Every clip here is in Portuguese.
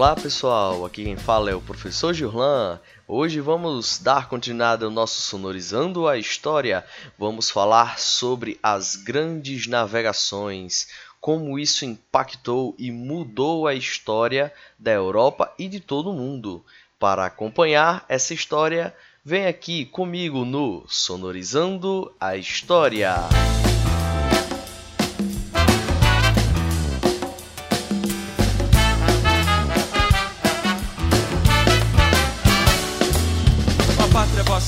Olá pessoal, aqui quem fala é o professor Gillan. Hoje vamos dar continuidade ao nosso Sonorizando a História. Vamos falar sobre as grandes navegações, como isso impactou e mudou a história da Europa e de todo o mundo. Para acompanhar essa história, vem aqui comigo no Sonorizando a História. Passe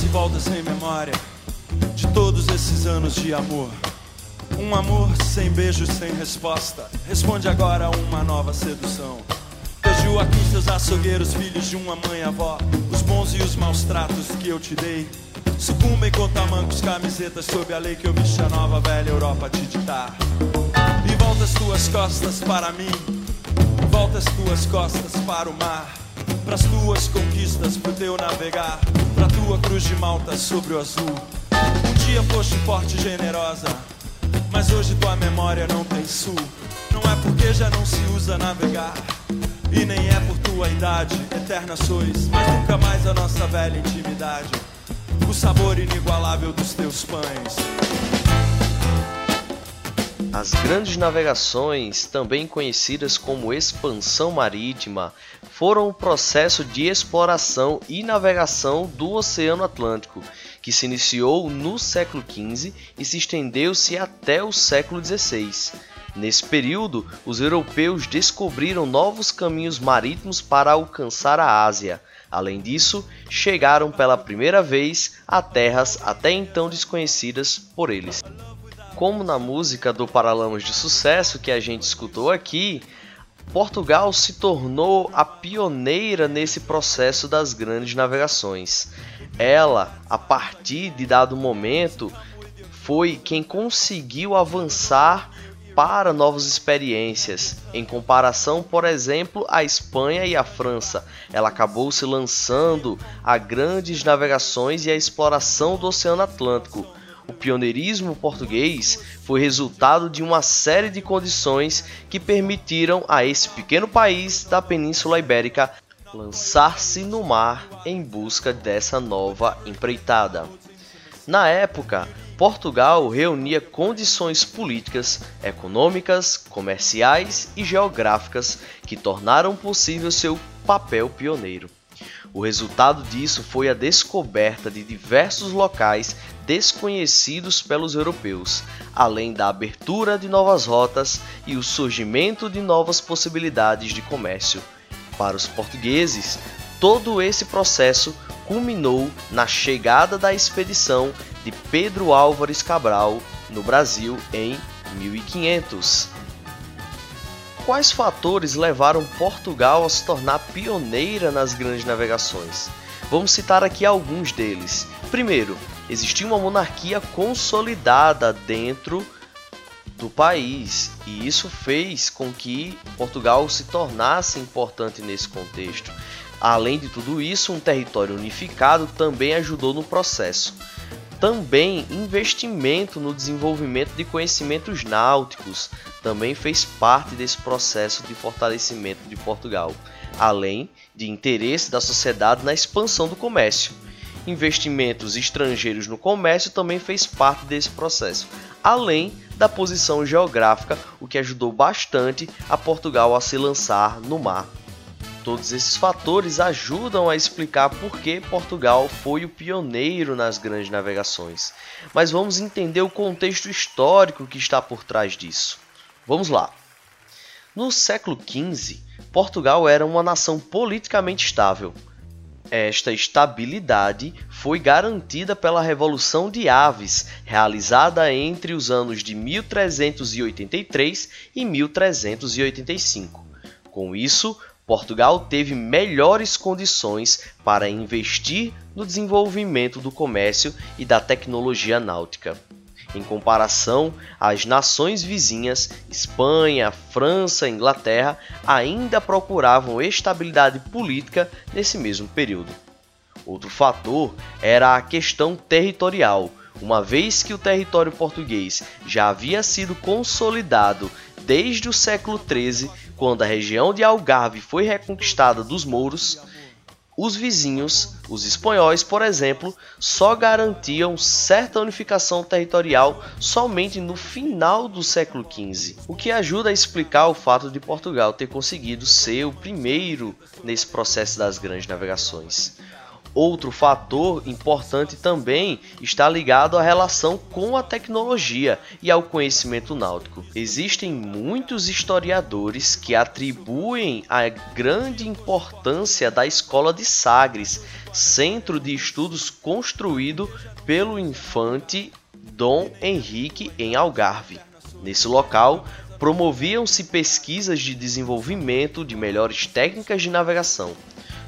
e volta sem memória de todos esses anos de amor. Um amor sem beijo, sem resposta. Responde agora a uma nova sedução. Hoje aqui seus açougueiros, filhos de uma mãe avó. Os bons e os maus tratos que eu te dei. Sucumbem com tamancos, camisetas sob a lei que eu vi a nova velha Europa te ditar. E volta as tuas costas para mim. Volta as tuas costas para o mar. Pras tuas conquistas, pro teu navegar Tua cruz de malta sobre o azul. Um dia foste forte e generosa Mas hoje tua memória não tem sul. Não é porque já não se usa navegar E nem é por tua idade Eterna sois, mas nunca mais a nossa velha intimidade. O sabor inigualável dos teus pães as grandes navegações, também conhecidas como expansão marítima, foram um processo de exploração e navegação do Oceano Atlântico, que se iniciou no século XV e se estendeu-se até o século XVI. Nesse período, os europeus descobriram novos caminhos marítimos para alcançar a Ásia. Além disso, chegaram pela primeira vez a terras até então desconhecidas por eles como na música do Paralamas de Sucesso que a gente escutou aqui, Portugal se tornou a pioneira nesse processo das grandes navegações. Ela, a partir de dado momento, foi quem conseguiu avançar para novas experiências. Em comparação, por exemplo, à Espanha e à França, ela acabou se lançando a grandes navegações e a exploração do Oceano Atlântico o pioneirismo português foi resultado de uma série de condições que permitiram a esse pequeno país da Península Ibérica lançar-se no mar em busca dessa nova empreitada. Na época, Portugal reunia condições políticas, econômicas, comerciais e geográficas que tornaram possível seu papel pioneiro. O resultado disso foi a descoberta de diversos locais desconhecidos pelos europeus, além da abertura de novas rotas e o surgimento de novas possibilidades de comércio. Para os portugueses, todo esse processo culminou na chegada da expedição de Pedro Álvares Cabral no Brasil em 1500. Quais fatores levaram Portugal a se tornar pioneira nas grandes navegações? Vamos citar aqui alguns deles. Primeiro, existia uma monarquia consolidada dentro do país, e isso fez com que Portugal se tornasse importante nesse contexto. Além de tudo isso, um território unificado também ajudou no processo também investimento no desenvolvimento de conhecimentos náuticos também fez parte desse processo de fortalecimento de Portugal, além de interesse da sociedade na expansão do comércio. Investimentos estrangeiros no comércio também fez parte desse processo, além da posição geográfica, o que ajudou bastante a Portugal a se lançar no mar Todos esses fatores ajudam a explicar por que Portugal foi o pioneiro nas grandes navegações. Mas vamos entender o contexto histórico que está por trás disso. Vamos lá. No século XV, Portugal era uma nação politicamente estável. Esta estabilidade foi garantida pela Revolução de Aves, realizada entre os anos de 1383 e 1385. Com isso, Portugal teve melhores condições para investir no desenvolvimento do comércio e da tecnologia náutica. Em comparação, as nações vizinhas, Espanha, França e Inglaterra, ainda procuravam estabilidade política nesse mesmo período. Outro fator era a questão territorial, uma vez que o território português já havia sido consolidado desde o século XIII quando a região de Algarve foi reconquistada dos mouros, os vizinhos, os espanhóis, por exemplo, só garantiam certa unificação territorial somente no final do século XV, o que ajuda a explicar o fato de Portugal ter conseguido ser o primeiro nesse processo das grandes navegações. Outro fator importante também está ligado à relação com a tecnologia e ao conhecimento náutico. Existem muitos historiadores que atribuem a grande importância da Escola de Sagres, centro de estudos construído pelo infante Dom Henrique em Algarve. Nesse local, promoviam-se pesquisas de desenvolvimento de melhores técnicas de navegação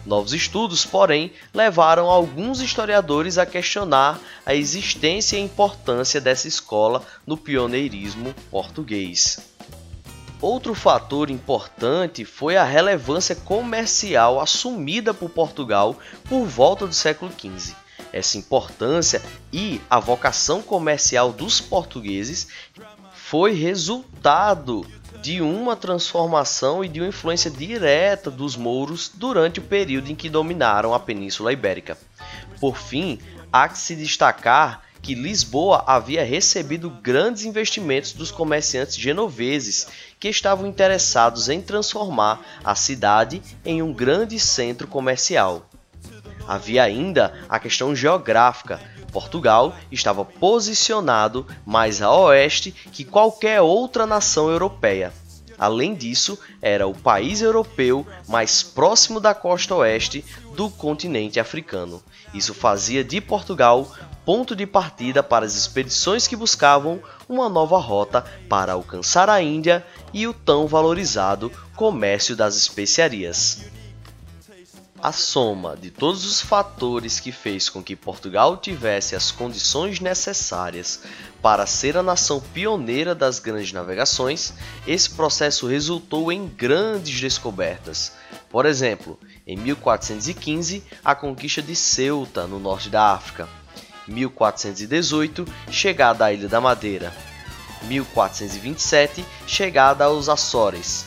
Novos estudos, porém, levaram alguns historiadores a questionar a existência e importância dessa escola no pioneirismo português. Outro fator importante foi a relevância comercial assumida por Portugal por volta do século XV. Essa importância e a vocação comercial dos portugueses foi resultado de uma transformação e de uma influência direta dos mouros durante o período em que dominaram a Península Ibérica. Por fim, há que se destacar que Lisboa havia recebido grandes investimentos dos comerciantes genoveses que estavam interessados em transformar a cidade em um grande centro comercial. Havia ainda a questão geográfica. Portugal estava posicionado mais a oeste que qualquer outra nação europeia. Além disso, era o país europeu mais próximo da costa oeste do continente africano. Isso fazia de Portugal ponto de partida para as expedições que buscavam uma nova rota para alcançar a Índia e o tão valorizado comércio das especiarias. A soma de todos os fatores que fez com que Portugal tivesse as condições necessárias para ser a nação pioneira das grandes navegações, esse processo resultou em grandes descobertas. Por exemplo, em 1415, a conquista de Ceuta, no norte da África. 1418, chegada à Ilha da Madeira. 1427, chegada aos Açores.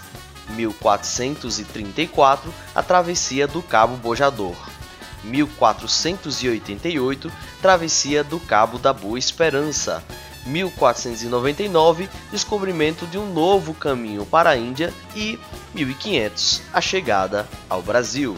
1434, a travessia do Cabo Bojador. 1488, travessia do Cabo da Boa Esperança. 1499, descobrimento de um novo caminho para a Índia e 1500, a chegada ao Brasil.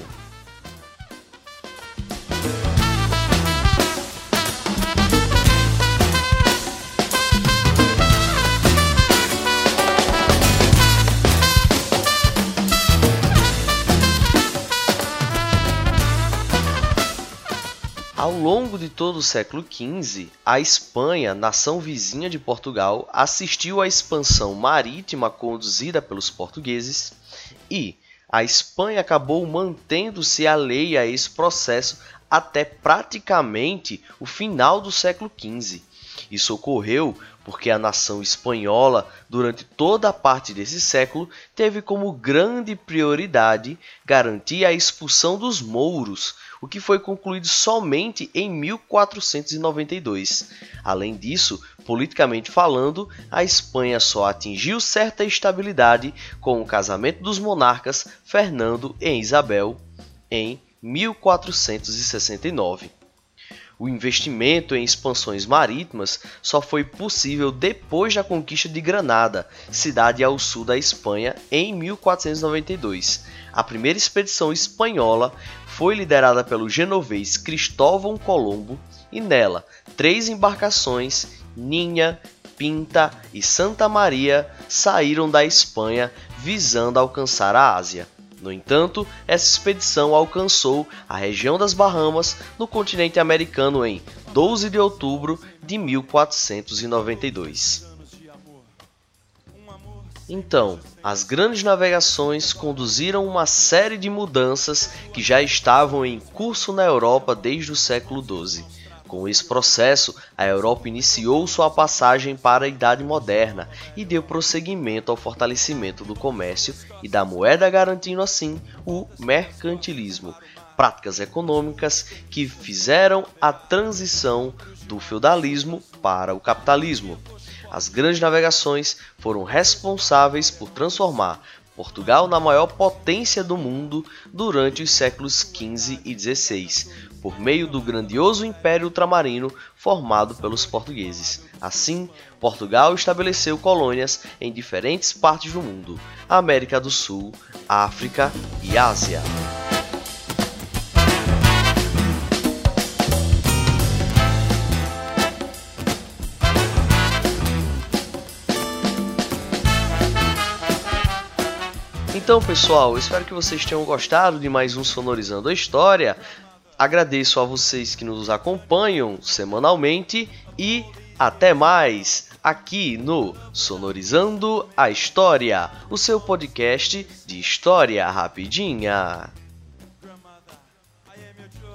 Ao longo de todo o século XV, a Espanha, nação vizinha de Portugal, assistiu à expansão marítima conduzida pelos portugueses e a Espanha acabou mantendo-se alheia a esse processo até praticamente o final do século XV. Isso ocorreu porque a nação espanhola, durante toda a parte desse século, teve como grande prioridade garantir a expulsão dos mouros, o que foi concluído somente em 1492. Além disso, politicamente falando, a Espanha só atingiu certa estabilidade com o casamento dos monarcas Fernando e Isabel em 1469. O investimento em expansões marítimas só foi possível depois da conquista de Granada, cidade ao sul da Espanha, em 1492. A primeira expedição espanhola foi liderada pelo genovês Cristóvão Colombo e nela três embarcações, Ninha, Pinta e Santa Maria, saíram da Espanha visando alcançar a Ásia. No entanto, essa expedição alcançou a região das Bahamas no continente americano em 12 de outubro de 1492. Então, as grandes navegações conduziram uma série de mudanças que já estavam em curso na Europa desde o século XII. Com esse processo, a Europa iniciou sua passagem para a Idade Moderna e deu prosseguimento ao fortalecimento do comércio e da moeda, garantindo assim o mercantilismo, práticas econômicas que fizeram a transição do feudalismo para o capitalismo. As grandes navegações foram responsáveis por transformar Portugal na maior potência do mundo durante os séculos XV e XVI, por meio do grandioso Império Ultramarino formado pelos portugueses. Assim, Portugal estabeleceu colônias em diferentes partes do mundo: América do Sul, África e Ásia. Então, pessoal, espero que vocês tenham gostado de mais um Sonorizando a História. Agradeço a vocês que nos acompanham semanalmente e até mais aqui no Sonorizando a História, o seu podcast de história rapidinha.